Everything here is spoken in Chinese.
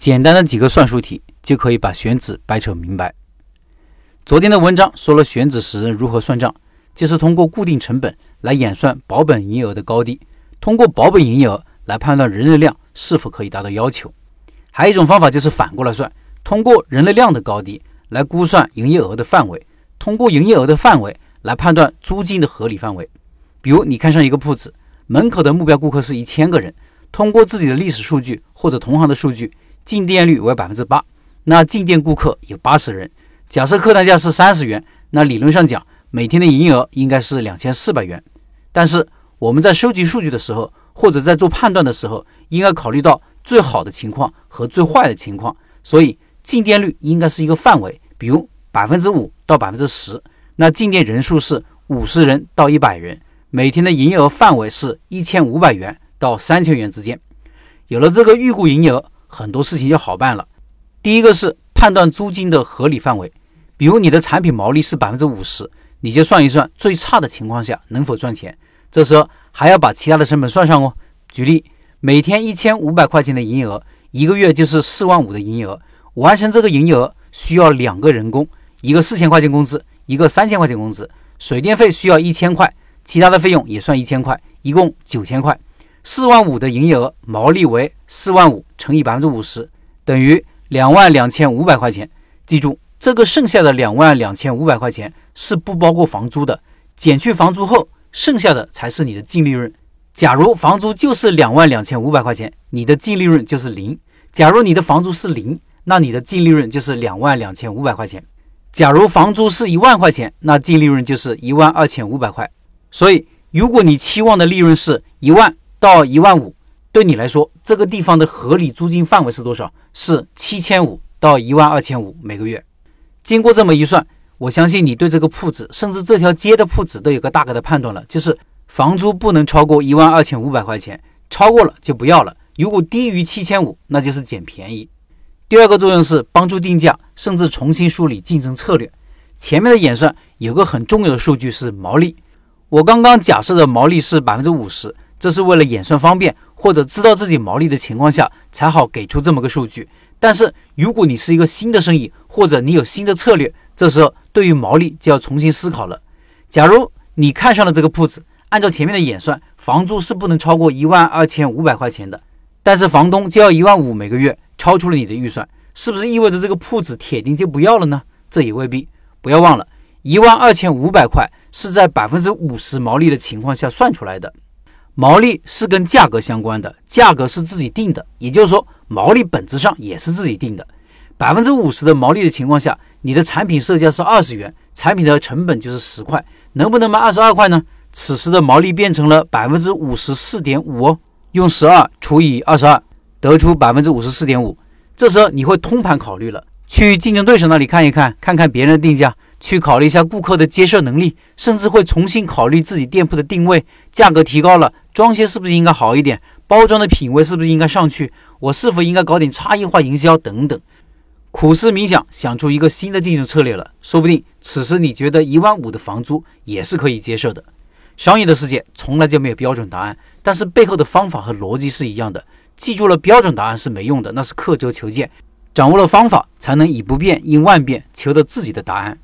简单的几个算术题就可以把选址掰扯明白。昨天的文章说了选址时如何算账，就是通过固定成本来演算保本营业额的高低，通过保本营业额来判断人流量是否可以达到要求。还有一种方法就是反过来算，通过人流量的高低来估算营业额的范围，通过营业额的范围来判断租金的合理范围。比如你看上一个铺子，门口的目标顾客是一千个人，通过自己的历史数据或者同行的数据。进店率为百分之八，那进店顾客有八十人。假设客单价是三十元，那理论上讲，每天的营业额应该是两千四百元。但是我们在收集数据的时候，或者在做判断的时候，应该考虑到最好的情况和最坏的情况。所以进店率应该是一个范围，比如百分之五到百分之十。那进店人数是五十人到一百人，每天的营业额范围是一千五百元到三千元之间。有了这个预估营业额。很多事情就好办了。第一个是判断租金的合理范围，比如你的产品毛利是百分之五十，你就算一算最差的情况下能否赚钱。这时候还要把其他的成本算上哦。举例，每天一千五百块钱的营业额，一个月就是四万五的营业额。完成这个营业额需要两个人工，一个四千块钱工资，一个三千块钱工资。水电费需要一千块，其他的费用也算一千块，一共九千块。四万五的营业额，毛利为四万五乘以百分之五十，等于两万两千五百块钱。记住，这个剩下的两万两千五百块钱是不包括房租的，减去房租后，剩下的才是你的净利润。假如房租就是两万两千五百块钱，你的净利润就是零。假如你的房租是零，那你的净利润就是两万两千五百块钱。假如房租是一万块钱，那净利润就是一万二千五百块。所以，如果你期望的利润是一万。到一万五，对你来说，这个地方的合理租金范围是多少？是七千五到一万二千五每个月。经过这么一算，我相信你对这个铺子，甚至这条街的铺子都有个大概的判断了，就是房租不能超过一万二千五百块钱，超过了就不要了。如果低于七千五，那就是捡便宜。第二个作用是帮助定价，甚至重新梳理竞争策略。前面的演算有个很重要的数据是毛利，我刚刚假设的毛利是百分之五十。这是为了演算方便，或者知道自己毛利的情况下才好给出这么个数据。但是如果你是一个新的生意，或者你有新的策略，这时候对于毛利就要重新思考了。假如你看上了这个铺子，按照前面的演算，房租是不能超过一万二千五百块钱的，但是房东就要一万五每个月，超出了你的预算，是不是意味着这个铺子铁定就不要了呢？这也未必。不要忘了，一万二千五百块是在百分之五十毛利的情况下算出来的。毛利是跟价格相关的，价格是自己定的，也就是说，毛利本质上也是自己定的。百分之五十的毛利的情况下，你的产品售价是二十元，产品的成本就是十块，能不能卖二十二块呢？此时的毛利变成了百分之五十四点五哦，用十二除以二十二，得出百分之五十四点五。这时候你会通盘考虑了，去竞争对手那里看一看，看看别人的定价。去考虑一下顾客的接受能力，甚至会重新考虑自己店铺的定位，价格提高了，装修是不是应该好一点？包装的品味是不是应该上去？我是否应该搞点差异化营销等等？苦思冥想，想出一个新的竞争策略了。说不定此时你觉得一万五的房租也是可以接受的。商业的世界从来就没有标准答案，但是背后的方法和逻辑是一样的。记住了标准答案是没用的，那是刻舟求剑。掌握了方法，才能以不变应万变，求得自己的答案。